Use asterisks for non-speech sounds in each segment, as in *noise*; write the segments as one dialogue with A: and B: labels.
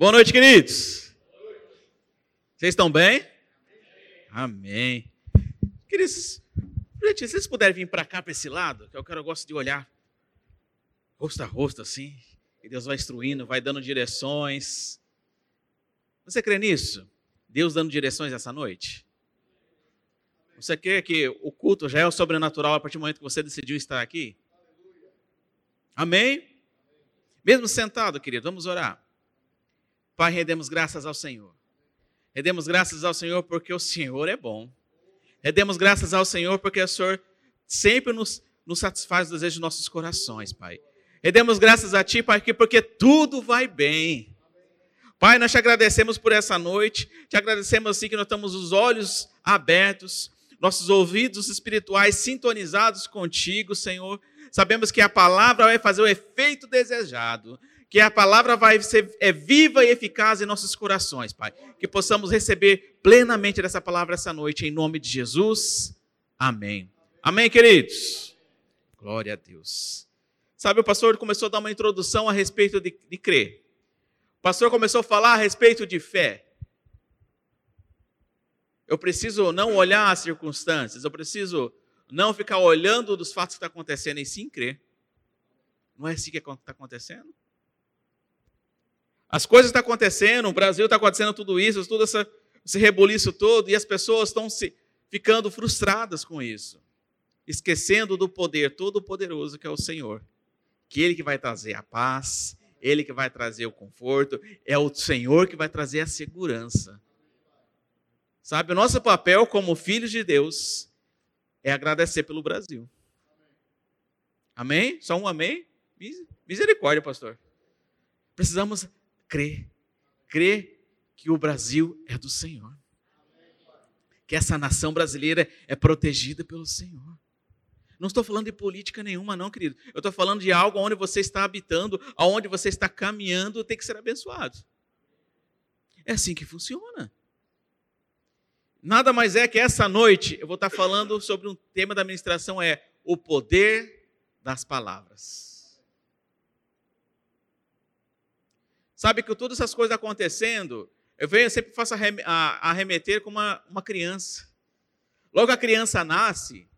A: Boa noite, queridos. Vocês estão bem? Amém. Queridos, gente, se vocês puderem vir para cá, para esse lado, que eu quero, eu gosto de olhar rosto a rosto assim, e Deus vai instruindo, vai dando direções. Você crê nisso? Deus dando direções essa noite? Você crê que o culto já é o sobrenatural a partir do momento que você decidiu estar aqui? Amém? Mesmo sentado, querido, vamos orar. Pai, rendemos graças ao Senhor. Rendemos graças ao Senhor porque o Senhor é bom. Rendemos graças ao Senhor porque o Senhor sempre nos, nos satisfaz os desejos de nossos corações, Pai. Rendemos graças a Ti, Pai, porque tudo vai bem. Pai, nós te agradecemos por essa noite, te agradecemos assim que nós estamos os olhos abertos, nossos ouvidos espirituais sintonizados contigo, Senhor. Sabemos que a palavra vai fazer o efeito desejado, que a palavra vai ser é viva e eficaz em nossos corações, Pai. Que possamos receber plenamente dessa palavra essa noite, em nome de Jesus. Amém. Amém, queridos? Glória a Deus. Sabe, o pastor começou a dar uma introdução a respeito de, de crer. O pastor começou a falar a respeito de fé. Eu preciso não olhar as circunstâncias, eu preciso não ficar olhando dos fatos que estão acontecendo e sim crer. Não é assim que está acontecendo? As coisas estão acontecendo, o Brasil está acontecendo tudo isso, tudo essa, esse rebuliço todo, e as pessoas estão se ficando frustradas com isso, esquecendo do poder todo-poderoso que é o Senhor, que Ele que vai trazer a paz, Ele que vai trazer o conforto, é o Senhor que vai trazer a segurança. Sabe, o nosso papel como filhos de Deus é agradecer pelo Brasil. Amém? Só um amém? Misericórdia, pastor. Precisamos crer. Crer que o Brasil é do Senhor. Que essa nação brasileira é protegida pelo Senhor. Não estou falando de política nenhuma, não, querido. Eu estou falando de algo onde você está habitando, aonde você está caminhando, tem que ser abençoado. É assim que funciona. Nada mais é que essa noite eu vou estar falando sobre um tema da administração é o poder das palavras. Sabe que todas essas coisas acontecendo, eu venho eu sempre faço arremeter com uma, uma criança. Logo a criança nasce,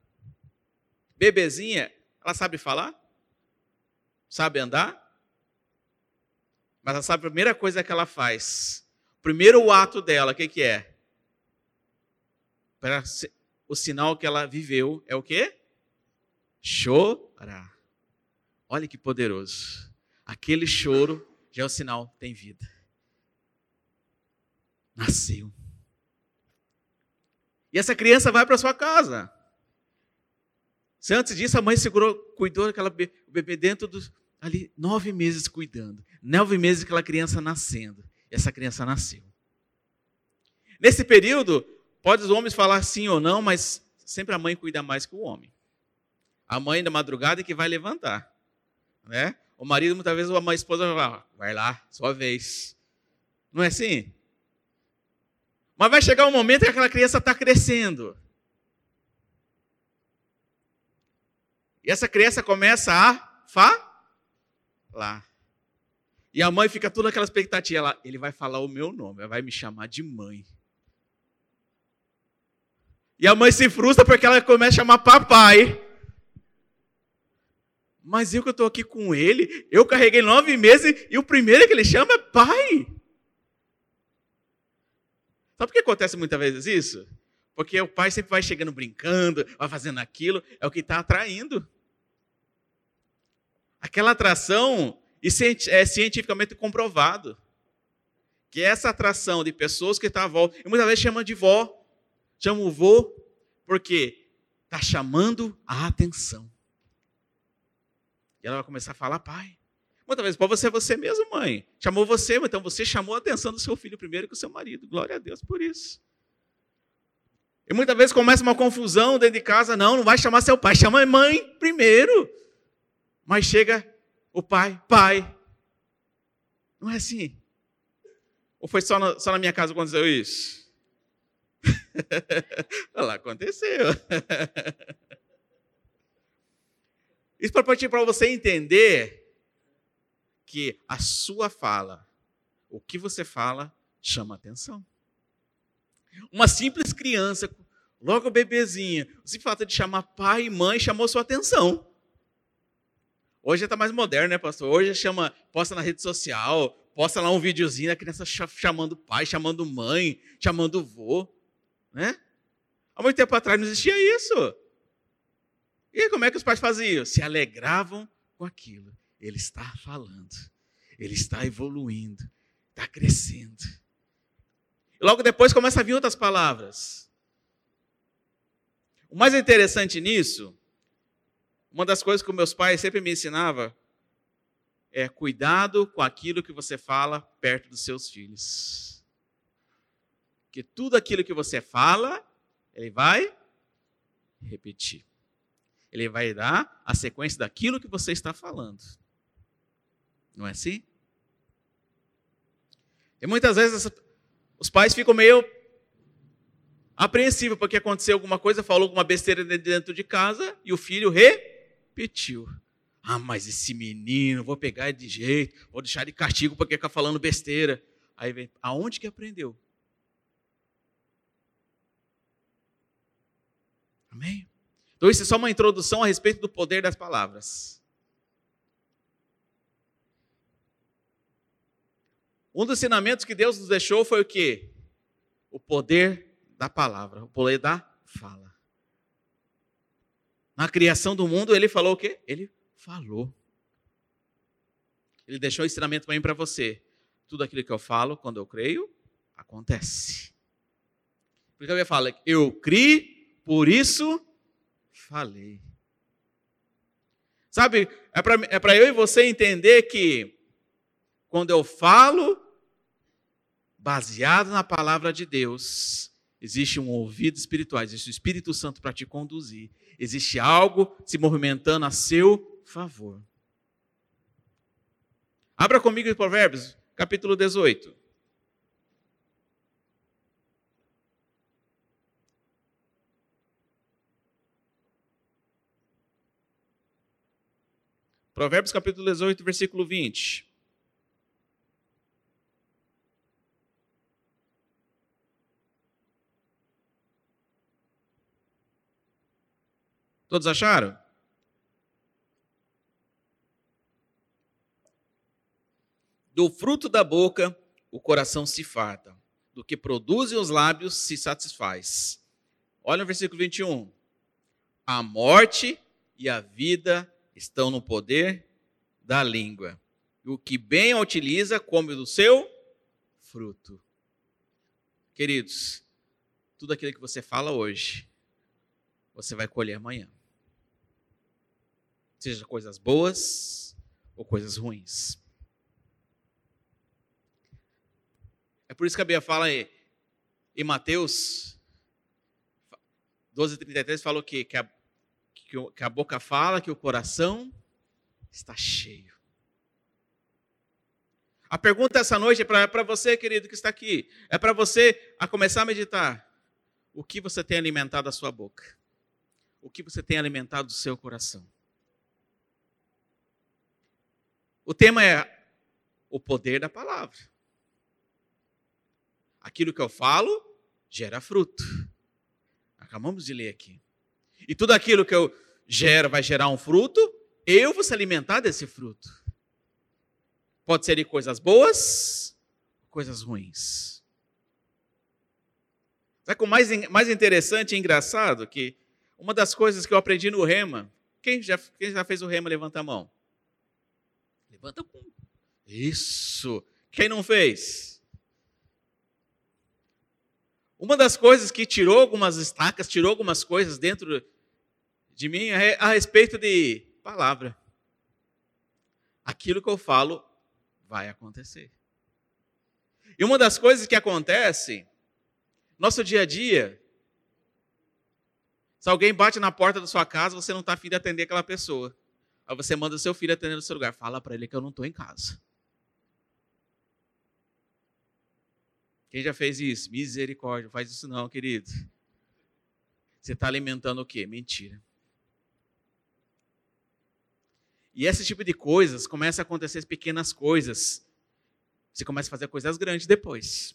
A: bebezinha, ela sabe falar? Sabe andar? Mas ela sabe a primeira coisa que ela faz. O primeiro ato dela, o que, que é? para o sinal que ela viveu é o quê? Chorar. Olha que poderoso. Aquele choro já é o sinal tem vida. Nasceu. E essa criança vai para sua casa. Se antes disso a mãe segurou, cuidou daquela bebê dentro dos ali nove meses cuidando, nove meses aquela criança nascendo. E essa criança nasceu. Nesse período, Pode os homens falar sim ou não, mas sempre a mãe cuida mais que o homem. A mãe da madrugada é que vai levantar. Né? O marido, muitas vezes, a esposa vai falar, vai lá, sua vez. Não é assim? Mas vai chegar um momento que aquela criança está crescendo. E essa criança começa a falar. E a mãe fica toda aquela expectativa. Ela, ele vai falar o meu nome, vai me chamar de mãe. E a mãe se frustra porque ela começa a chamar papai. Mas eu que estou aqui com ele, eu carreguei nove meses e o primeiro que ele chama é pai. Sabe por que acontece muitas vezes isso? Porque o pai sempre vai chegando brincando, vai fazendo aquilo, é o que está atraindo. Aquela atração, isso é cientificamente comprovado. Que essa atração de pessoas que estão à volta, e muitas vezes chama de vó, chama o vô, porque está chamando a atenção. E ela vai começar a falar, pai. Muitas vezes, para você é você mesmo, mãe. Chamou você, então você chamou a atenção do seu filho primeiro que o seu marido. Glória a Deus por isso. E muitas vezes começa uma confusão dentro de casa. Não, não vai chamar seu pai, chama a mãe primeiro. Mas chega o pai, pai. Não é assim. Ou foi só na, só na minha casa quando aconteceu isso? *laughs* Olha lá, aconteceu. *laughs* Isso para você entender que a sua fala, o que você fala chama atenção. Uma simples criança, logo bebezinha, se falta de chamar pai e mãe, chamou sua atenção. Hoje está mais moderno, né, pastor? Hoje chama, posta na rede social, posta lá um videozinho da criança chamando pai, chamando mãe, chamando vô, né? Há muito tempo atrás não existia isso. E como é que os pais faziam? Se alegravam com aquilo. Ele está falando, ele está evoluindo, está crescendo. Logo depois começa a vir outras palavras. O mais interessante nisso, uma das coisas que meus pais sempre me ensinavam é cuidado com aquilo que você fala perto dos seus filhos. Que tudo aquilo que você fala, ele vai repetir. Ele vai dar a sequência daquilo que você está falando. Não é assim? E muitas vezes os pais ficam meio apreensivos porque aconteceu alguma coisa, falou alguma besteira dentro de casa e o filho repetiu. Ah, mas esse menino, vou pegar de jeito, vou deixar de castigo porque fica falando besteira. Aí vem, aonde que aprendeu? Amém? Então, isso é só uma introdução a respeito do poder das palavras. Um dos ensinamentos que Deus nos deixou foi o quê? O poder da palavra, o poder da fala. Na criação do mundo, ele falou o quê? Ele falou. Ele deixou o ensinamento para mim para você. Tudo aquilo que eu falo, quando eu creio, acontece. Por isso eu falo, eu criei, por isso falei. Sabe, é para é eu e você entender que quando eu falo baseado na palavra de Deus, existe um ouvido espiritual, existe o Espírito Santo para te conduzir, existe algo se movimentando a seu favor. Abra comigo em Provérbios, capítulo 18. Provérbios capítulo 18, versículo 20. Todos acharam? Do fruto da boca o coração se farta, do que produzem os lábios se satisfaz. Olha o versículo 21. A morte e a vida estão no poder da língua. O que bem a utiliza come do seu fruto. Queridos, tudo aquilo que você fala hoje, você vai colher amanhã. Seja coisas boas ou coisas ruins. É por isso que a Bíblia fala em, em Mateus 12,33 falou que, que, a, que a boca fala, que o coração está cheio. A pergunta essa noite é para você, querido, que está aqui. É para você a começar a meditar. O que você tem alimentado a sua boca? O que você tem alimentado o seu coração? O tema é o poder da palavra. Aquilo que eu falo gera fruto. Acabamos de ler aqui. E tudo aquilo que eu gero vai gerar um fruto, eu vou se alimentar desse fruto. Pode ser de coisas boas, coisas ruins. Sabe o mais, mais interessante e engraçado? Que uma das coisas que eu aprendi no Rema, quem já, quem já fez o Rema, levanta a mão. Levanta com. Isso. Quem não fez? Uma das coisas que tirou algumas estacas, tirou algumas coisas dentro de mim é a respeito de palavra. Aquilo que eu falo vai acontecer. E uma das coisas que acontece, nosso dia a dia, se alguém bate na porta da sua casa, você não está afim de atender aquela pessoa. Aí você manda o seu filho atender no seu lugar. Fala para ele que eu não estou em casa. Quem já fez isso? Misericórdia, faz isso não, querido. Você está alimentando o quê? Mentira. E esse tipo de coisas começa a acontecer pequenas coisas você começa a fazer coisas grandes depois.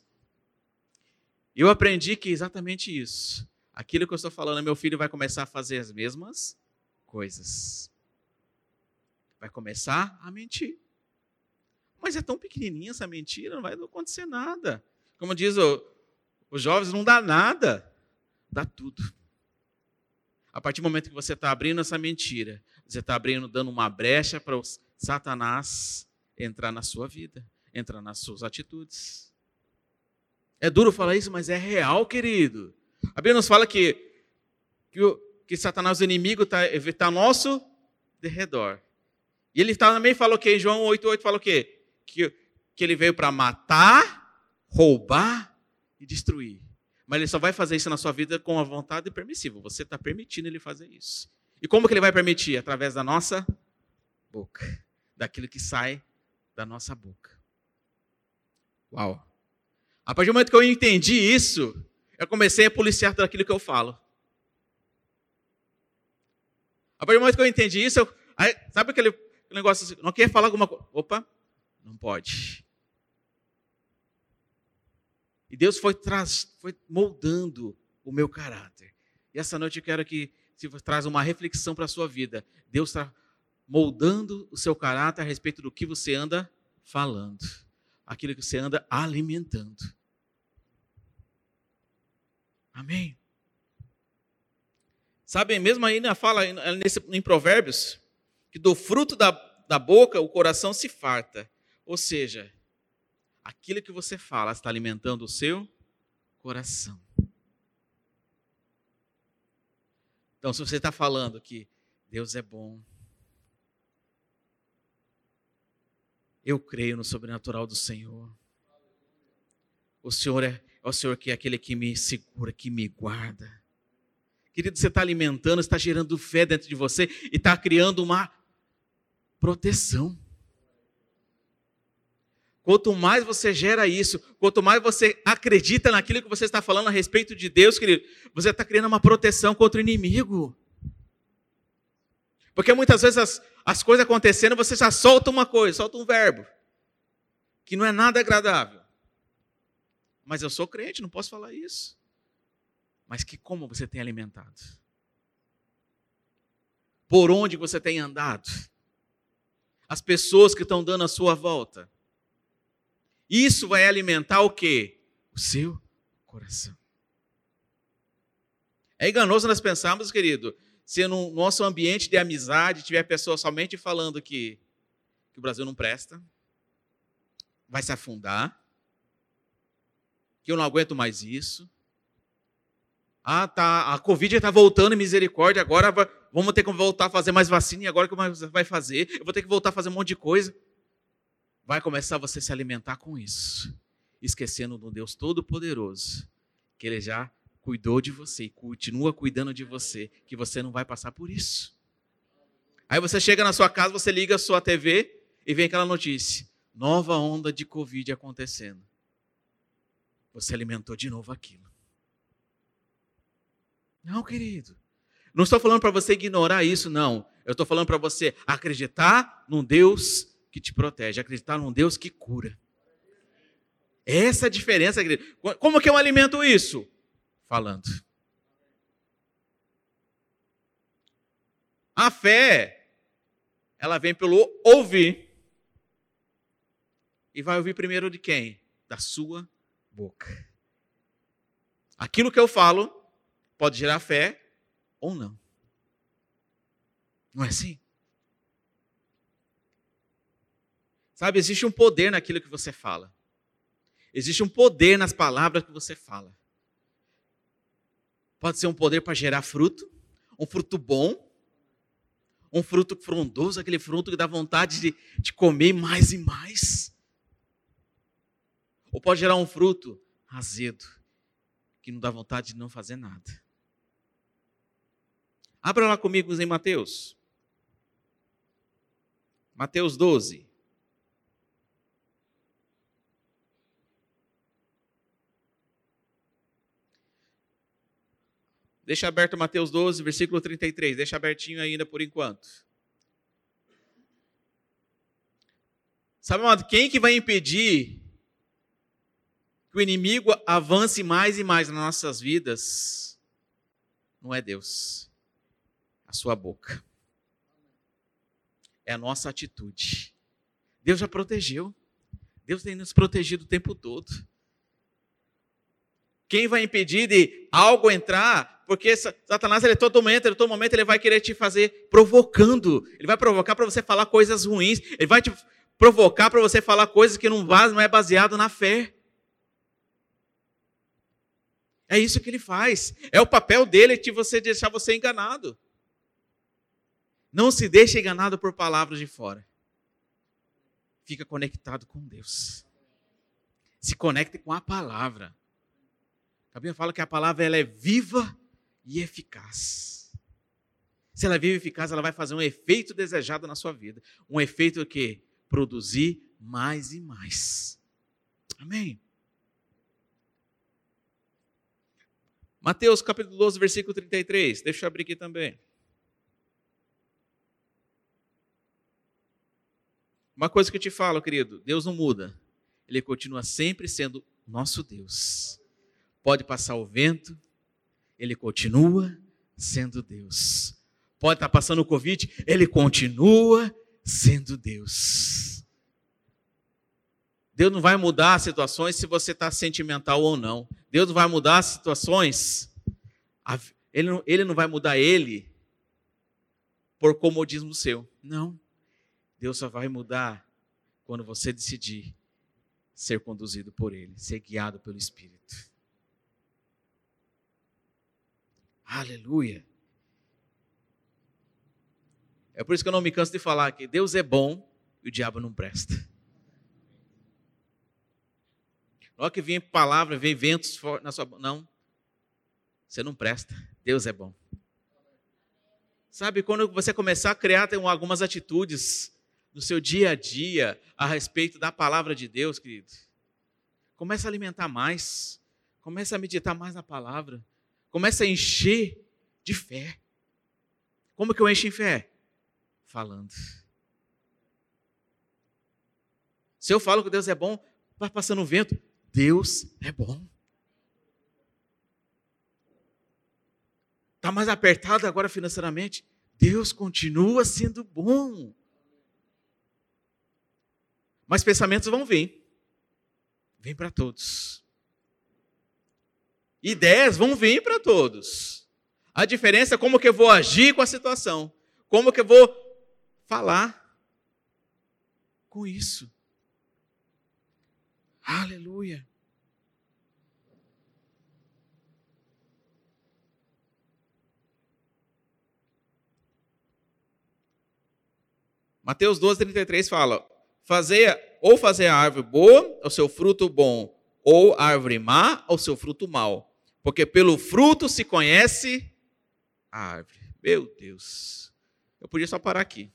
A: Eu aprendi que exatamente isso. Aquilo que eu estou falando, meu filho vai começar a fazer as mesmas coisas. Vai começar a mentir. Mas é tão pequenininha essa mentira, não vai acontecer nada. Como diz o, os jovens, não dá nada, dá tudo. A partir do momento que você está abrindo essa mentira, você está abrindo, dando uma brecha para o Satanás entrar na sua vida, entrar nas suas atitudes. É duro falar isso, mas é real, querido. A Bíblia nos fala que, que, o, que Satanás, o inimigo, está tá ao nosso derredor. E ele também falou o quê? Em João 8,8 fala o quê? Que, que ele veio para matar, roubar e destruir. Mas ele só vai fazer isso na sua vida com a vontade permissiva. Você está permitindo ele fazer isso. E como que ele vai permitir? Através da nossa boca. Daquilo que sai da nossa boca. Uau! A partir do momento que eu entendi isso, eu comecei a policiar tudo aquilo que eu falo. A partir do momento que eu entendi isso, eu, aí, sabe aquele negócio assim, não quer falar alguma coisa? Opa, não pode. E Deus foi, foi moldando o meu caráter. E essa noite eu quero que se traz uma reflexão para a sua vida. Deus está moldando o seu caráter a respeito do que você anda falando, aquilo que você anda alimentando. Amém. Sabem, mesmo aí na fala nesse, em Provérbios, que do fruto da, da boca o coração se farta. Ou seja, aquilo que você fala está alimentando o seu coração. Então, se você está falando que Deus é bom, eu creio no sobrenatural do Senhor. O Senhor é, é o Senhor que é aquele que me segura, que me guarda. Querido, você está alimentando, está gerando fé dentro de você e está criando uma proteção. Quanto mais você gera isso, quanto mais você acredita naquilo que você está falando a respeito de Deus, querido, você está criando uma proteção contra o inimigo. Porque muitas vezes as, as coisas acontecendo, você já solta uma coisa, solta um verbo, que não é nada agradável. Mas eu sou crente, não posso falar isso. Mas que como você tem alimentado? Por onde você tem andado? As pessoas que estão dando a sua volta. Isso vai alimentar o quê? O seu coração. É enganoso nós pensarmos, querido, se no nosso ambiente de amizade tiver pessoas somente falando que, que o Brasil não presta, vai se afundar, que eu não aguento mais isso. Ah, tá, a Covid está voltando, misericórdia, agora vamos ter que voltar a fazer mais vacina, e agora o que vai fazer? Eu vou ter que voltar a fazer um monte de coisa. Vai começar você a se alimentar com isso, esquecendo do Deus Todo-Poderoso, que Ele já cuidou de você e continua cuidando de você, que você não vai passar por isso. Aí você chega na sua casa, você liga a sua TV e vem aquela notícia: nova onda de Covid acontecendo você alimentou de novo aquilo. Não, querido. Não estou falando para você ignorar isso, não. Eu estou falando para você acreditar num Deus que te protege, acreditar num Deus que cura. Essa é a diferença. Como que eu alimento isso? Falando. A fé, ela vem pelo ouvir. E vai ouvir primeiro de quem? Da sua boca. Aquilo que eu falo pode gerar fé ou não. Não é assim? Sabe, existe um poder naquilo que você fala. Existe um poder nas palavras que você fala. Pode ser um poder para gerar fruto, um fruto bom, um fruto frondoso, aquele fruto que dá vontade de, de comer mais e mais. Ou pode gerar um fruto azedo, que não dá vontade de não fazer nada. Abra lá comigo em Mateus. Mateus 12. Deixa aberto Mateus 12, versículo 33. Deixa abertinho ainda por enquanto. Sabe, amado, quem que vai impedir que o inimigo avance mais e mais nas nossas vidas, não é Deus, a sua boca. É a nossa atitude. Deus já protegeu. Deus tem nos protegido o tempo todo. Quem vai impedir de algo entrar? Porque Satanás, ele todo momento, ele todo momento ele vai querer te fazer provocando. Ele vai provocar para você falar coisas ruins. Ele vai te provocar para você falar coisas que não, não é baseado na fé. É isso que ele faz. É o papel dele de você deixar você enganado. Não se deixe enganado por palavras de fora. Fica conectado com Deus. Se conecte com a palavra. A Bíblia fala que a palavra ela é viva e eficaz. Se ela é viva e eficaz, ela vai fazer um efeito desejado na sua vida. Um efeito que produzir mais e mais. Amém. Mateus capítulo 12, versículo 33. Deixa eu abrir aqui também. Uma coisa que eu te falo, querido, Deus não muda. Ele continua sempre sendo nosso Deus pode passar o vento, ele continua sendo Deus. Pode estar passando o Covid, ele continua sendo Deus. Deus não vai mudar as situações se você está sentimental ou não. Deus não vai mudar as situações. Ele não, ele não vai mudar ele por comodismo seu. Não. Deus só vai mudar quando você decidir ser conduzido por Ele, ser guiado pelo Espírito. Aleluia. É por isso que eu não me canso de falar que Deus é bom e o diabo não presta. Hora que vem palavra, vem ventos na sua. Não. Você não presta. Deus é bom. Sabe, quando você começar a criar algumas atitudes no seu dia a dia a respeito da palavra de Deus, querido, começa a alimentar mais, começa a meditar mais na palavra, começa a encher de fé. Como que eu encho em fé? Falando. Se eu falo que Deus é bom, vai passando o vento, Deus é bom. Está mais apertado agora financeiramente, Deus continua sendo bom. Mas pensamentos vão vir. Vem para todos. Ideias vão vir para todos. A diferença é como que eu vou agir com a situação. Como que eu vou falar com isso. Aleluia. Mateus 12, 33 fala: fazer, ou fazer a árvore boa, o seu fruto bom, ou a árvore má, o seu fruto mau porque pelo fruto se conhece a árvore. Meu Deus. Eu podia só parar aqui.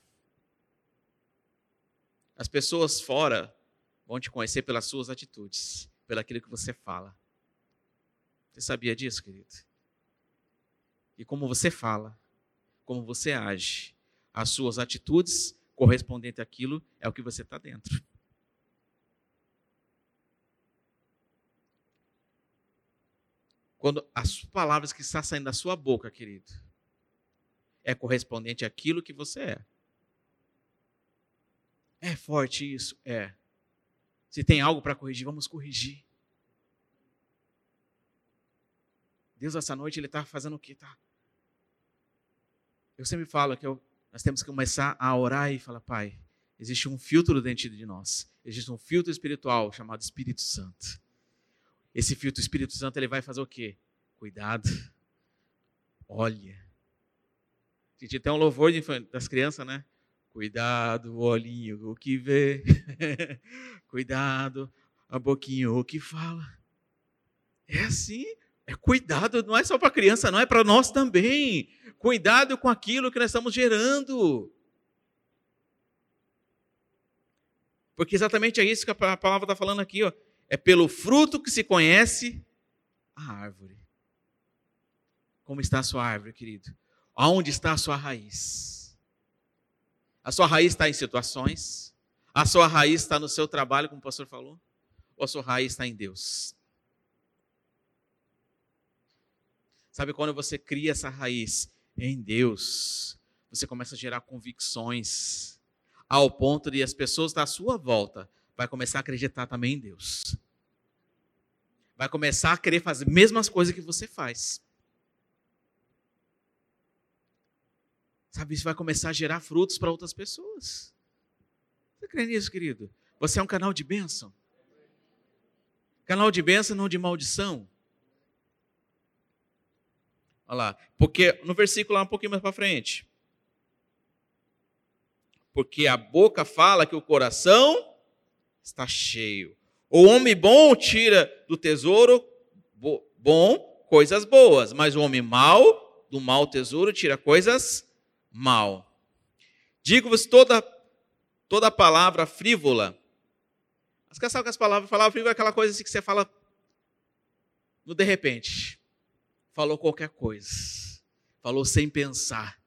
A: As pessoas fora vão te conhecer pelas suas atitudes, pelaquilo que você fala. Você sabia disso, querido? E como você fala, como você age, as suas atitudes correspondentes àquilo é o que você está dentro. Quando as palavras que estão saindo da sua boca, querido, é correspondente àquilo que você é. É forte isso? É. Se tem algo para corrigir, vamos corrigir. Deus, essa noite, Ele está fazendo o que? Tá? Eu sempre falo que eu, nós temos que começar a orar e falar, Pai, existe um filtro dentro de nós. Existe um filtro espiritual chamado Espírito Santo. Esse filtro Espírito Santo ele vai fazer o quê? Cuidado. Olha. A gente tem um louvor das crianças, né? Cuidado, olhinho, o que vê. *laughs* Cuidado, a boquinha, o que fala. É assim. É cuidado, não é só para criança, não é para nós também. Cuidado com aquilo que nós estamos gerando. Porque exatamente é isso que a palavra está falando aqui. Ó. É pelo fruto que se conhece a árvore. Como está a sua árvore, querido? Aonde está a sua raiz? A sua raiz está em situações? A sua raiz está no seu trabalho, como o pastor falou? Ou a sua raiz está em Deus? Sabe quando você cria essa raiz em Deus, você começa a gerar convicções ao ponto de as pessoas da sua volta vai começar a acreditar também em Deus. Vai começar a querer fazer as mesmas coisas que você faz. Sabe, isso vai começar a gerar frutos para outras pessoas. Você crê nisso, querido? Você é um canal de bênção. Canal de bênção, não de maldição. Olha lá, porque no versículo lá um pouquinho mais para frente. Porque a boca fala que o coração está cheio. O homem bom tira do tesouro bom coisas boas, mas o homem mau do mau tesouro tira coisas mal. Digo-vos toda toda palavra frívola. Você sabe que as palavras, palavra frívola é aquela coisa assim que você fala no de repente. Falou qualquer coisa. Falou sem pensar.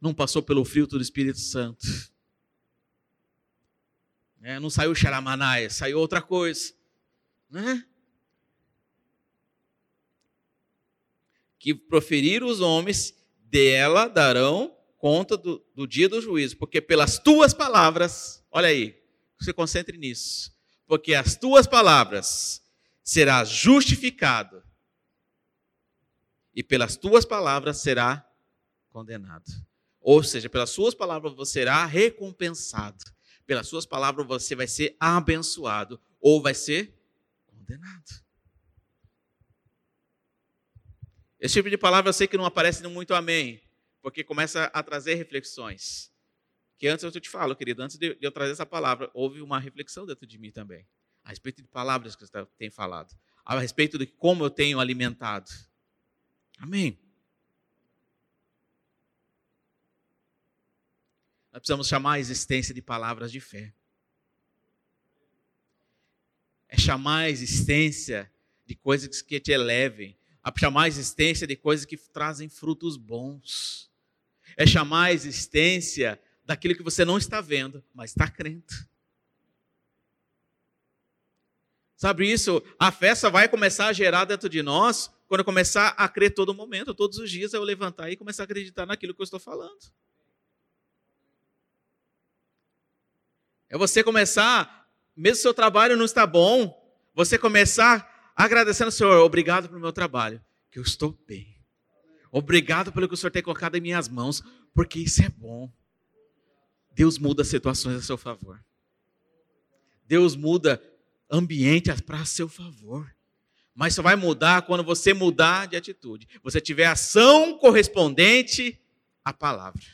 A: Não passou pelo filtro do Espírito Santo. É, não saiu xaramanaia, saiu outra coisa. Né? Que proferiram os homens, dela darão conta do, do dia do juízo, porque pelas tuas palavras, olha aí, você concentre nisso, porque as tuas palavras será justificado e pelas tuas palavras será condenado. Ou seja, pelas suas palavras você será recompensado. Pelas suas palavras você vai ser abençoado ou vai ser condenado. Esse tipo de palavra eu sei que não aparece muito amém, porque começa a trazer reflexões. Que antes eu te falo, querido, antes de eu trazer essa palavra, houve uma reflexão dentro de mim também, a respeito de palavras que você tem falado, a respeito de como eu tenho alimentado. Amém. Nós precisamos chamar a existência de palavras de fé. É chamar a existência de coisas que te elevem, a chamar a existência de coisas que trazem frutos bons. É chamar a existência daquilo que você não está vendo, mas está crendo. Sabe isso? A festa vai começar a gerar dentro de nós quando eu começar a crer todo momento, todos os dias eu levantar e começar a acreditar naquilo que eu estou falando. É você começar, mesmo seu trabalho não está bom, você começar agradecendo ao Senhor, obrigado pelo meu trabalho, que eu estou bem. Obrigado pelo que o Senhor tem colocado em minhas mãos, porque isso é bom. Deus muda situações a seu favor. Deus muda ambiente para seu favor. Mas só vai mudar quando você mudar de atitude. Você tiver ação correspondente à palavra.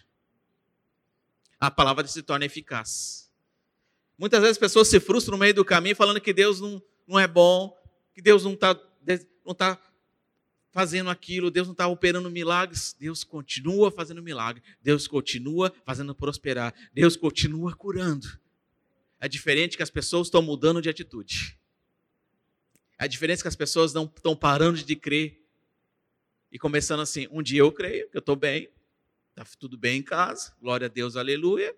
A: A palavra se torna eficaz. Muitas vezes as pessoas se frustram no meio do caminho falando que Deus não, não é bom, que Deus não está não tá fazendo aquilo, Deus não está operando milagres, Deus continua fazendo milagre, Deus continua fazendo prosperar, Deus continua curando. É diferente que as pessoas estão mudando de atitude. É a diferença que as pessoas não estão parando de crer e começando assim: um dia eu creio, que eu estou bem, está tudo bem em casa, glória a Deus, aleluia.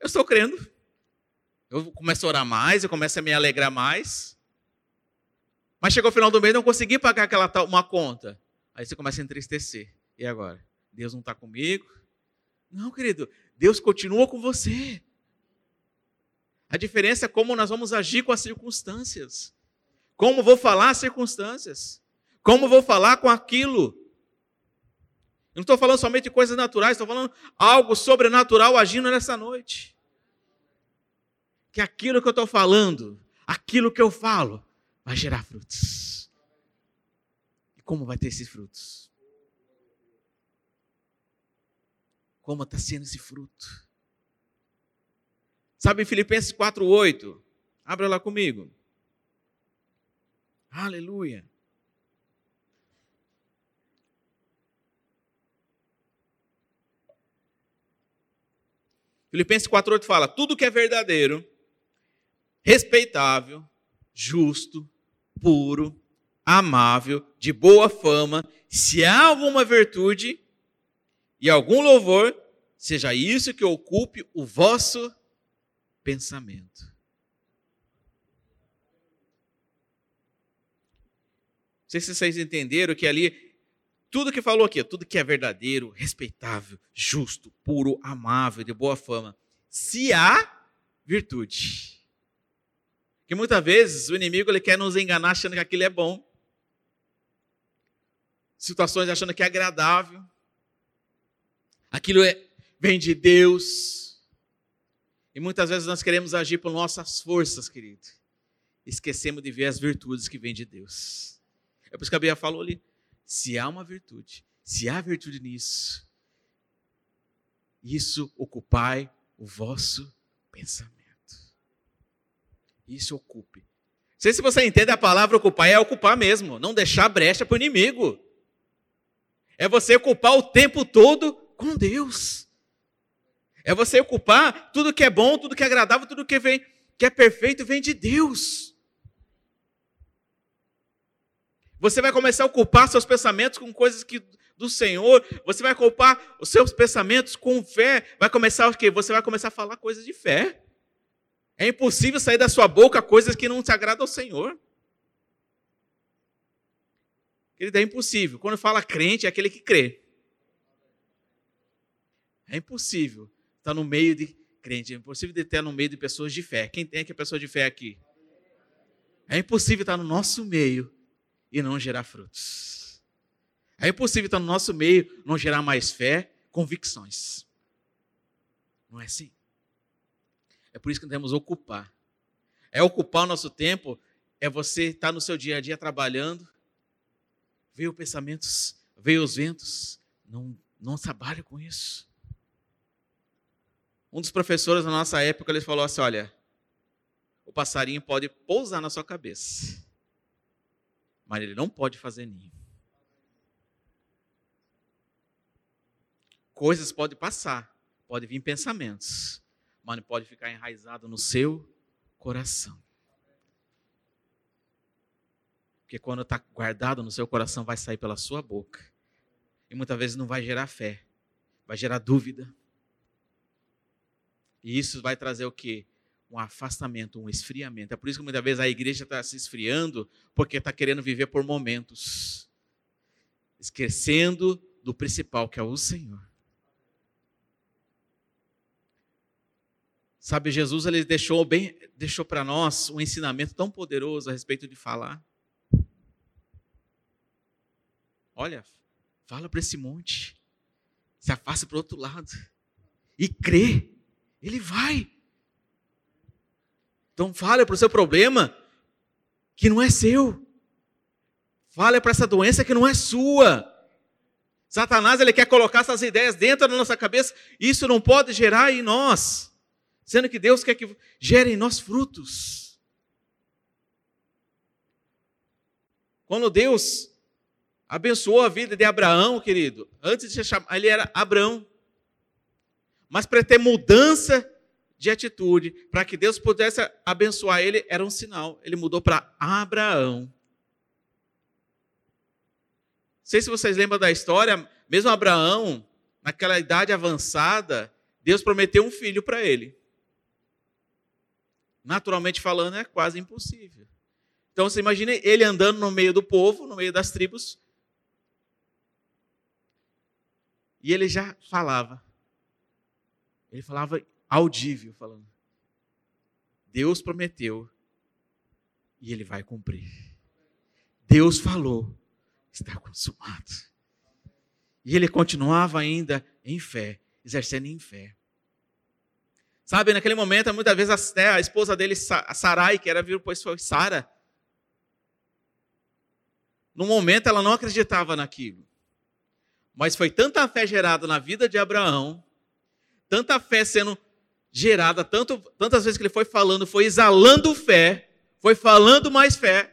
A: Eu estou crendo. Eu começo a orar mais, eu começo a me alegrar mais. Mas chegou o final do mês, não consegui pagar aquela uma conta. Aí você começa a entristecer. E agora? Deus não está comigo? Não, querido. Deus continua com você. A diferença é como nós vamos agir com as circunstâncias. Como vou falar as circunstâncias. Como vou falar com aquilo. Eu não estou falando somente de coisas naturais, estou falando algo sobrenatural agindo nessa noite. Que aquilo que eu estou falando, aquilo que eu falo, vai gerar frutos. E como vai ter esses frutos? Como está sendo esse fruto? Sabe Filipenses 4,8? Abra lá comigo. Aleluia. Filipenses 4,8 fala: tudo que é verdadeiro, respeitável, justo, puro, amável, de boa fama, se há alguma virtude e algum louvor, seja isso que ocupe o vosso pensamento. sei se vocês entenderam que ali, tudo que falou aqui, tudo que é verdadeiro, respeitável, justo, puro, amável, de boa fama, se há virtude. Que muitas vezes o inimigo ele quer nos enganar achando que aquilo é bom. Situações achando que é agradável. Aquilo é, vem de Deus. E muitas vezes nós queremos agir por nossas forças, querido. Esquecemos de ver as virtudes que vêm de Deus. É por isso que a Bíblia falou ali: se há uma virtude, se há virtude nisso, isso ocupai o vosso pensamento. Isso ocupe. Não sei se você entende a palavra ocupar, é ocupar mesmo, não deixar brecha para o inimigo. É você ocupar o tempo todo com Deus. É você ocupar tudo que é bom, tudo que é agradável, tudo que vem, que é perfeito, vem de Deus. Você vai começar a ocupar seus pensamentos com coisas que do Senhor, você vai ocupar os seus pensamentos com fé, vai começar o quê? Você vai começar a falar coisas de fé. É impossível sair da sua boca coisas que não se agradam ao Senhor. Querido, é impossível. Quando fala crente, é aquele que crê. É impossível estar no meio de crente. É impossível estar no meio de pessoas de fé. Quem tem aqui pessoa de fé aqui? É impossível estar no nosso meio e não gerar frutos. É impossível estar no nosso meio, não gerar mais fé, convicções. Não é assim? É por isso que devemos ocupar. É ocupar o nosso tempo, é você estar no seu dia a dia trabalhando, veio pensamentos, veio os ventos, não, não trabalha com isso. Um dos professores da nossa época, ele falou assim, olha, o passarinho pode pousar na sua cabeça, mas ele não pode fazer ninho. Coisas podem passar, podem vir pensamentos, mas não pode ficar enraizado no seu coração. Porque quando está guardado no seu coração, vai sair pela sua boca. E muitas vezes não vai gerar fé, vai gerar dúvida. E isso vai trazer o quê? Um afastamento, um esfriamento. É por isso que muitas vezes a igreja está se esfriando, porque está querendo viver por momentos, esquecendo do principal, que é o Senhor. Sabe, Jesus ele deixou bem, deixou para nós um ensinamento tão poderoso a respeito de falar. Olha, fala para esse monte, se afasta para o outro lado e crê, ele vai. Então fale para o seu problema que não é seu. Fale para essa doença que não é sua. Satanás ele quer colocar essas ideias dentro da nossa cabeça. Isso não pode gerar em nós sendo que Deus quer que gere em nós frutos. Quando Deus abençoou a vida de Abraão, querido, antes de chamar, ele era Abraão. Mas para ter mudança de atitude, para que Deus pudesse abençoar ele, era um sinal. Ele mudou para Abraão. Não sei se vocês lembram da história, mesmo Abraão, naquela idade avançada, Deus prometeu um filho para ele naturalmente falando, é quase impossível. Então você imagina ele andando no meio do povo, no meio das tribos, e ele já falava. Ele falava audível, falando: Deus prometeu e ele vai cumprir. Deus falou, está consumado. E ele continuava ainda em fé, exercendo em fé. Sabe, naquele momento, muitas vezes a, a esposa dele, a Sarai, que era viu, pois foi Sara. No momento ela não acreditava naquilo. Mas foi tanta fé gerada na vida de Abraão, tanta fé sendo gerada, tanto, tantas vezes que ele foi falando, foi exalando fé, foi falando mais fé,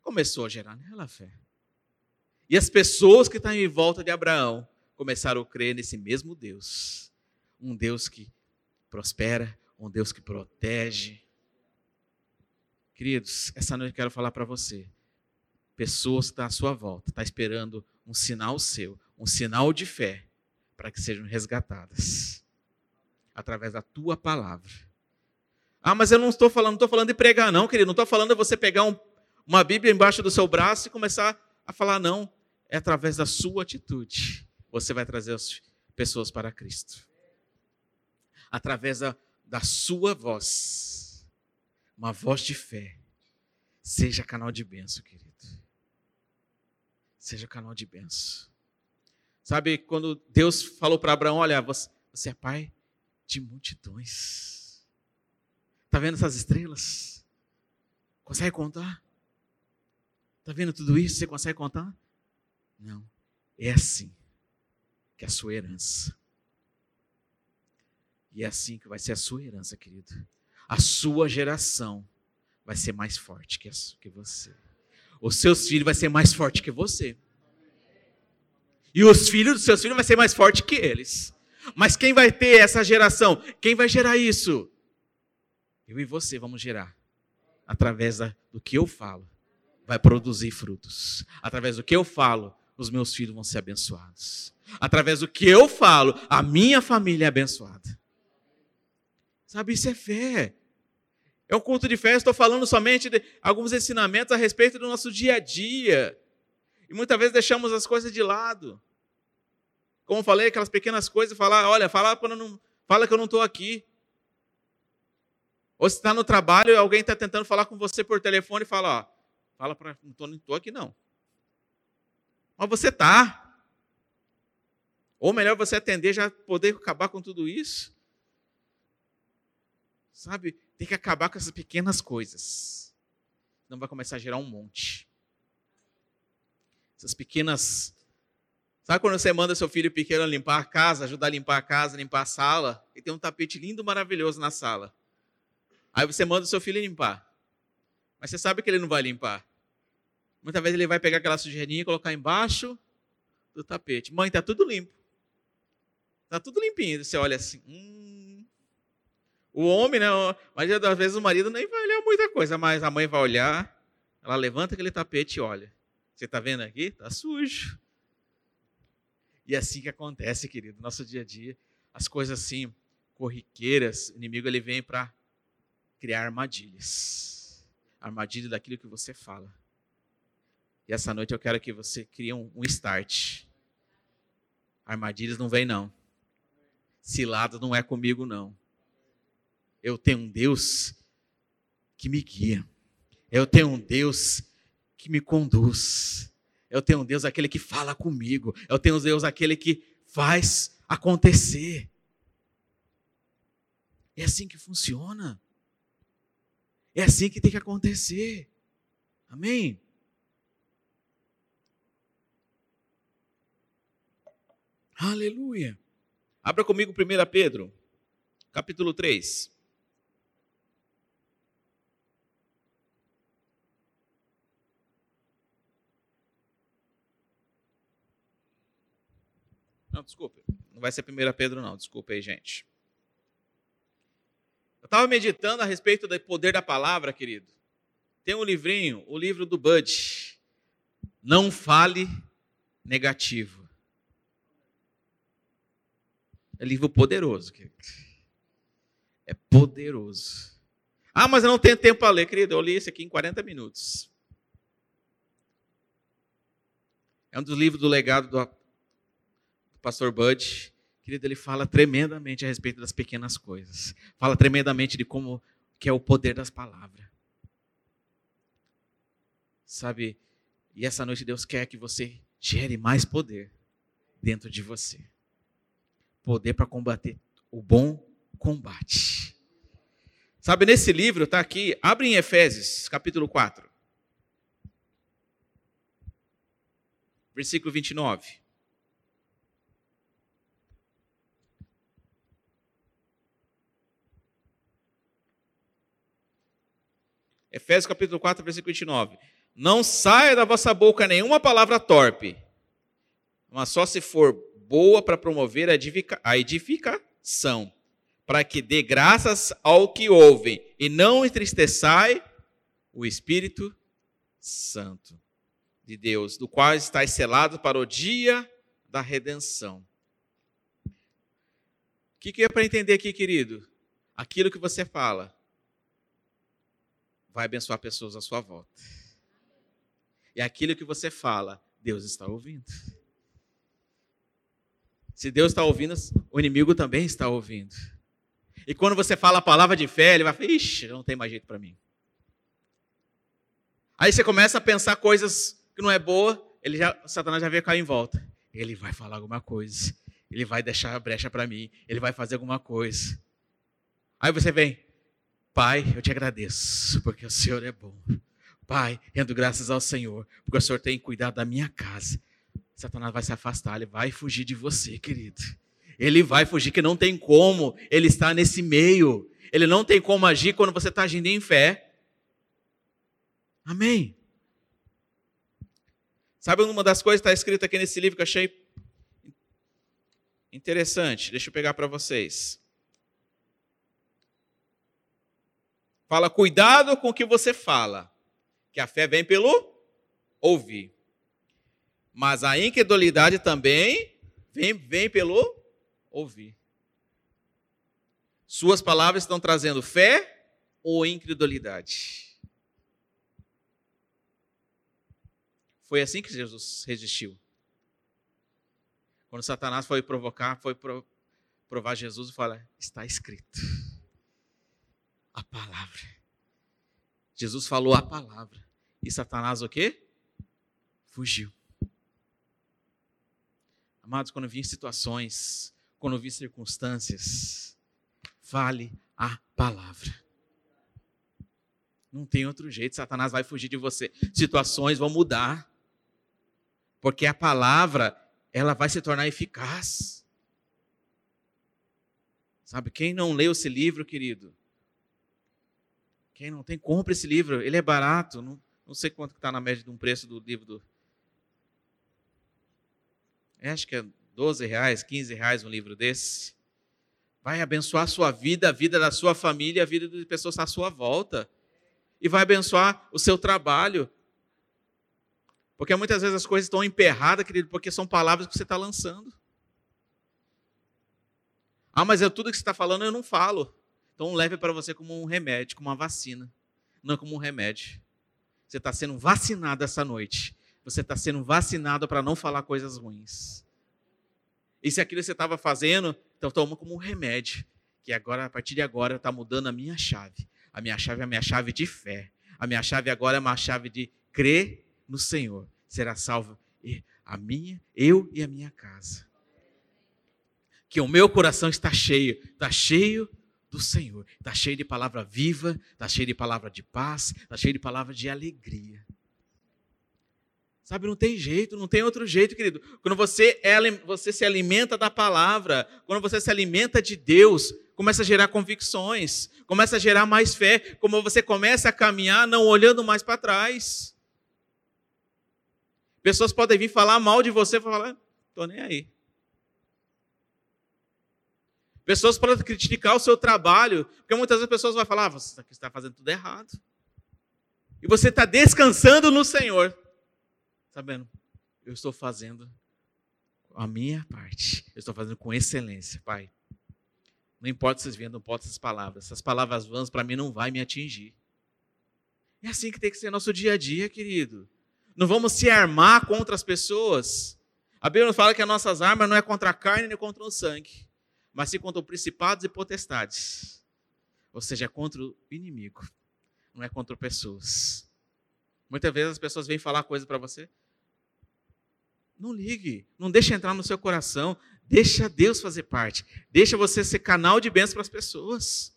A: começou a gerar nela fé. E as pessoas que estão em volta de Abraão começaram a crer nesse mesmo Deus. Um Deus que prospera, um Deus que protege. Queridos, essa noite eu quero falar para você. Pessoas estão à sua volta, estão tá esperando um sinal seu, um sinal de fé, para que sejam resgatadas através da tua palavra. Ah, mas eu não estou falando, não estou falando de pregar, não, querido. Não estou falando de você pegar um, uma Bíblia embaixo do seu braço e começar a falar, não, é através da sua atitude. Você vai trazer as pessoas para Cristo. Através da, da sua voz. Uma voz de fé. Seja canal de bênção, querido. Seja canal de bênção. Sabe, quando Deus falou para Abraão: Olha, você, você é pai de multidões. Está vendo essas estrelas? Consegue contar? Está vendo tudo isso? Você consegue contar? Não. É assim que a sua herança. E é assim que vai ser a sua herança, querido. A sua geração vai ser mais forte que, que você. Os seus filhos vai ser mais forte que você. E os filhos dos seus filhos vai ser mais forte que eles. Mas quem vai ter essa geração? Quem vai gerar isso? Eu e você vamos gerar. Através do que eu falo, vai produzir frutos. Através do que eu falo, os meus filhos vão ser abençoados. Através do que eu falo, a minha família é abençoada. Sabe, isso é fé. É um culto de fé, estou falando somente de alguns ensinamentos a respeito do nosso dia a dia. E muitas vezes deixamos as coisas de lado. Como falei, aquelas pequenas coisas, falar, olha, fala, não, fala que eu não estou aqui. Ou se está no trabalho e alguém está tentando falar com você por telefone e fala, ó, fala para, não estou aqui não. Mas você está. Ou melhor, você atender já poder acabar com tudo isso. Sabe, tem que acabar com essas pequenas coisas. Não vai começar a gerar um monte. Essas pequenas. Sabe quando você manda seu filho pequeno limpar a casa, ajudar a limpar a casa, limpar a sala, e tem um tapete lindo, maravilhoso na sala. Aí você manda o seu filho limpar. Mas você sabe que ele não vai limpar. Muitas vezes ele vai pegar aquela sujeirinha e colocar embaixo do tapete. Mãe, tá tudo limpo. Tá tudo limpinho. Você olha assim, hum. O homem, né? Mas das vezes o marido nem vai olhar muita coisa, mas a mãe vai olhar, ela levanta aquele tapete e olha. Você está vendo aqui? Está sujo. E é assim que acontece, querido, no nosso dia a dia. As coisas assim, corriqueiras, o inimigo ele vem para criar armadilhas. Armadilha daquilo que você fala. E essa noite eu quero que você crie um, um start. Armadilhas não vem, não. Cilada não é comigo, não. Eu tenho um Deus que me guia. Eu tenho um Deus que me conduz. Eu tenho um Deus aquele que fala comigo. Eu tenho um Deus aquele que faz acontecer. É assim que funciona. É assim que tem que acontecer. Amém? Aleluia. Abra comigo 1 Pedro, capítulo 3. Não, desculpe. Não vai ser 1 Pedro, não. Desculpa aí, gente. Eu estava meditando a respeito do poder da palavra, querido. Tem um livrinho, o livro do Bud. Não fale negativo. É livro poderoso, querido. É poderoso. Ah, mas eu não tenho tempo para ler, querido. Eu li esse aqui em 40 minutos. É um dos livros do legado do pastor Bud, querido, ele fala tremendamente a respeito das pequenas coisas. Fala tremendamente de como que é o poder das palavras. Sabe? E essa noite Deus quer que você gere mais poder dentro de você. Poder para combater o bom combate. Sabe, nesse livro, está aqui, abre em Efésios, capítulo 4. Versículo 29. Efésios capítulo 4, versículo 29. Não saia da vossa boca nenhuma palavra torpe, mas só se for boa para promover a, edifica a edificação, para que dê graças ao que ouvem, e não entristeçai o Espírito Santo de Deus, do qual estáis selado para o dia da redenção. O que, que é para entender aqui, querido? Aquilo que você fala vai abençoar pessoas à sua volta. E aquilo que você fala, Deus está ouvindo. Se Deus está ouvindo, o inimigo também está ouvindo. E quando você fala a palavra de fé, ele vai falar: ixi, não tem mais jeito para mim. Aí você começa a pensar coisas que não é boa, ele já, Satanás já vem cair em volta. Ele vai falar alguma coisa. Ele vai deixar a brecha para mim. Ele vai fazer alguma coisa. Aí você vem, Pai, eu te agradeço, porque o Senhor é bom. Pai, rendo graças ao Senhor, porque o Senhor tem cuidado da minha casa. Satanás vai se afastar, ele vai fugir de você, querido. Ele vai fugir, que não tem como ele está nesse meio. Ele não tem como agir quando você está agindo em fé. Amém. Sabe uma das coisas que está escrita aqui nesse livro que eu achei interessante? Deixa eu pegar para vocês. Fala, cuidado com o que você fala, que a fé vem pelo ouvir. Mas a incredulidade também vem, vem pelo ouvir. Suas palavras estão trazendo fé ou incredulidade? Foi assim que Jesus resistiu. Quando Satanás foi provocar, foi provar Jesus e falar: está escrito. A palavra. Jesus falou a palavra. E Satanás o quê? Fugiu. Amados, quando vir situações, quando vir circunstâncias, fale a palavra. Não tem outro jeito, Satanás vai fugir de você. Situações vão mudar. Porque a palavra, ela vai se tornar eficaz. Sabe, quem não leu esse livro, querido? Quem não tem, compra esse livro. Ele é barato. Não, não sei quanto está na média de um preço do livro do, é, acho que é 12 reais, 15 reais um livro desse. Vai abençoar a sua vida, a vida da sua família, a vida de pessoas à sua volta. E vai abençoar o seu trabalho. Porque muitas vezes as coisas estão emperradas, querido, porque são palavras que você está lançando. Ah, mas eu, tudo que você está falando eu não falo. Então leve para você como um remédio, como uma vacina, não como um remédio. Você está sendo vacinado essa noite você está sendo vacinado para não falar coisas ruins. E se aquilo que você estava fazendo, então toma como um remédio. Que agora, a partir de agora, está mudando a minha chave. A minha chave é a minha chave de fé. A minha chave agora é uma chave de crer no Senhor. Será salvo a minha, eu e a minha casa. Que o meu coração está cheio, está cheio do Senhor. Está cheio de palavra viva, está cheio de palavra de paz, está cheio de palavra de alegria. Sabe, não tem jeito, não tem outro jeito, querido. Quando você, é, você se alimenta da palavra, quando você se alimenta de Deus, começa a gerar convicções, começa a gerar mais fé, como você começa a caminhar não olhando mais para trás. Pessoas podem vir falar mal de você e falar, estou nem aí. Pessoas podem criticar o seu trabalho, porque muitas vezes as pessoas vão falar, ah, você está fazendo tudo errado. E você está descansando no Senhor sabendo, eu estou fazendo a minha parte. Eu estou fazendo com excelência, Pai. Não importa vocês não importa essas palavras. Essas palavras vãs para mim não vai me atingir. É assim que tem que ser nosso dia a dia, querido. Não vamos se armar contra as pessoas. A Bíblia fala que as nossas armas não é contra a carne nem contra o sangue, mas sim contra principados e potestades. Ou seja, é contra o inimigo, não é contra pessoas. Muitas vezes as pessoas vêm falar coisas para você. Não ligue, não deixe entrar no seu coração, deixa Deus fazer parte. Deixa você ser canal de bênção para as pessoas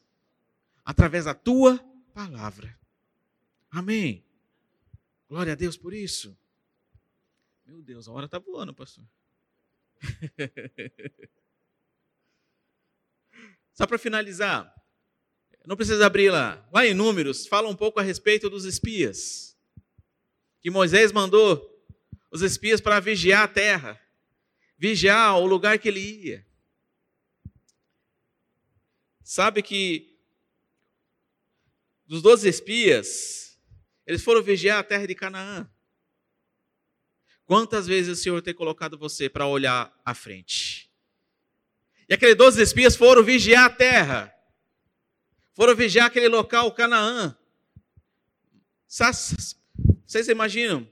A: através da tua palavra. Amém. Glória a Deus por isso. Meu Deus, a hora está voando, pastor. *laughs* Só para finalizar, não precisa abrir lá. Lá em Números, fala um pouco a respeito dos espias que Moisés mandou os espias para vigiar a terra, vigiar o lugar que ele ia. Sabe que dos doze espias, eles foram vigiar a terra de Canaã. Quantas vezes o Senhor tem colocado você para olhar à frente? E aqueles doze espias foram vigiar a terra, foram vigiar aquele local, Canaã. Vocês imaginam?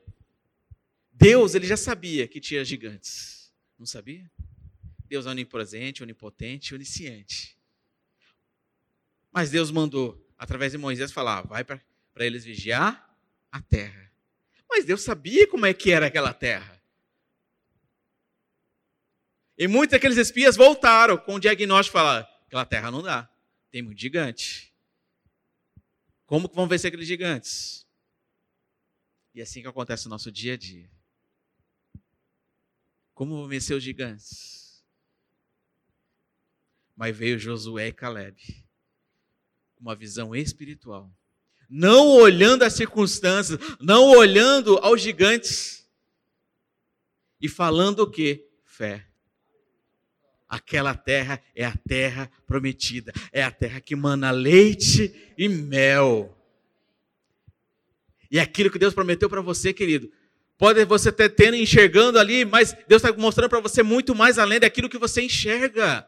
A: Deus, ele já sabia que tinha gigantes. Não sabia? Deus é onipresente, onipotente, onisciente. Mas Deus mandou, através de Moisés, falar: vai para eles vigiar a terra. Mas Deus sabia como é que era aquela terra. E muitos daqueles espias voltaram com o diagnóstico falar: aquela terra não dá, tem muito gigante. Como que vão vencer aqueles gigantes? E é assim que acontece no nosso dia a dia. Como vão vencer os gigantes? Mas veio Josué e Caleb com uma visão espiritual, não olhando as circunstâncias, não olhando aos gigantes e falando o que? Fé. Aquela terra é a terra prometida, é a terra que mana leite e mel. E é aquilo que Deus prometeu para você, querido, pode você ter tendo enxergando ali, mas Deus está mostrando para você muito mais além daquilo que você enxerga.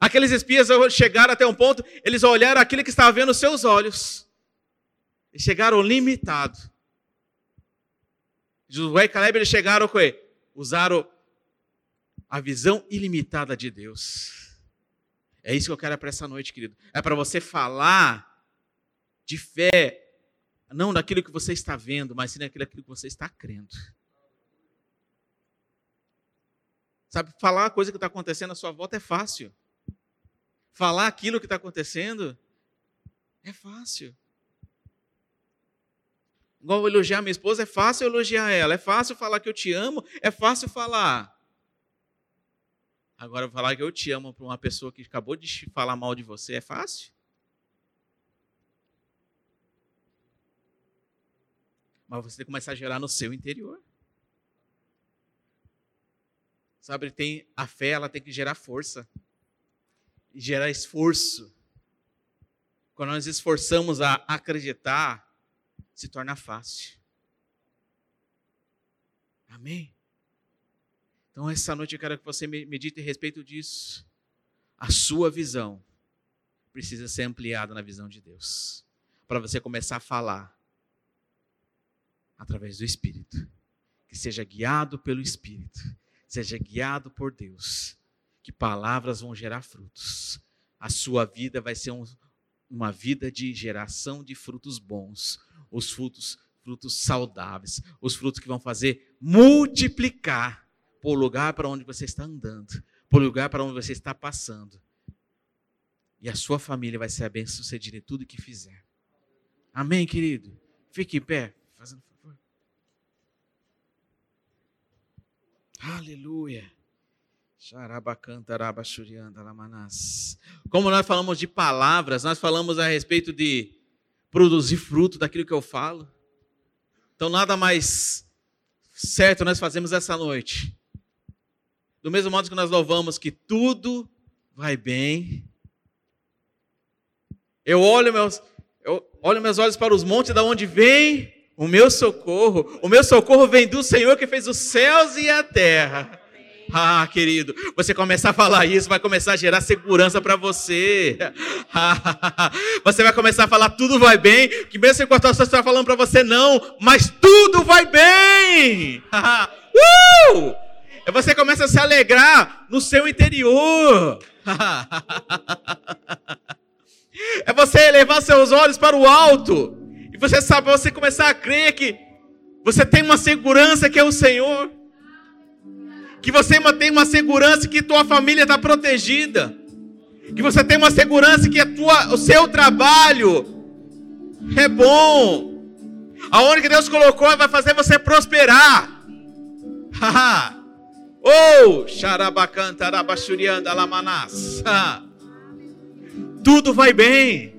A: Aqueles espias chegaram até um ponto, eles olharam aquilo que estava vendo nos seus olhos. E chegaram limitado. Josué e Caleb eles chegaram com usaram a visão ilimitada de Deus. É isso que eu quero para essa noite, querido. É para você falar de fé, não daquilo que você está vendo, mas sim daquilo que você está crendo. Sabe, falar a coisa que está acontecendo à sua volta é fácil. Falar aquilo que está acontecendo é fácil. Igual elogiar minha esposa, é fácil elogiar ela, é fácil falar que eu te amo, é fácil falar. Agora, falar que eu te amo para uma pessoa que acabou de falar mal de você é fácil? Mas você tem que começar a gerar no seu interior. Sabe, tem a fé, ela tem que gerar força e gerar esforço. Quando nós esforçamos a acreditar, se torna fácil. Amém? Então, essa noite eu quero que você medite a respeito disso. A sua visão precisa ser ampliada na visão de Deus. Para você começar a falar através do Espírito. Que seja guiado pelo Espírito. Seja guiado por Deus. Que palavras vão gerar frutos. A sua vida vai ser um, uma vida de geração de frutos bons. Os frutos, frutos saudáveis. Os frutos que vão fazer multiplicar por lugar para onde você está andando, por lugar para onde você está passando. E a sua família vai ser abençoada em tudo que fizer. Amém, querido? Fique em pé, fazendo favor. Aleluia. Como nós falamos de palavras, nós falamos a respeito de produzir fruto daquilo que eu falo. Então, nada mais certo nós fazemos essa noite do mesmo modo que nós louvamos que tudo vai bem. Eu olho meus, eu olho meus olhos para os montes, da onde vem o meu socorro. O meu socorro vem do Senhor que fez os céus e a terra. Ah, querido, você começar a falar isso, vai começar a gerar segurança para você. *laughs* você vai começar a falar tudo vai bem, que mesmo enquanto a pessoa está falando para você não, mas tudo vai bem. *laughs* uh! É você começa a se alegrar no seu interior. *laughs* é você elevar seus olhos para o alto. E você sabe, você começar a crer que você tem uma segurança que é o Senhor. Que você tem uma segurança que tua família está protegida. Que você tem uma segurança que a tua, o seu trabalho é bom. Aonde que Deus colocou vai fazer você prosperar. *laughs* Haha. Oh, xarabacanta, arabachurianda, lamanás. Tudo vai bem.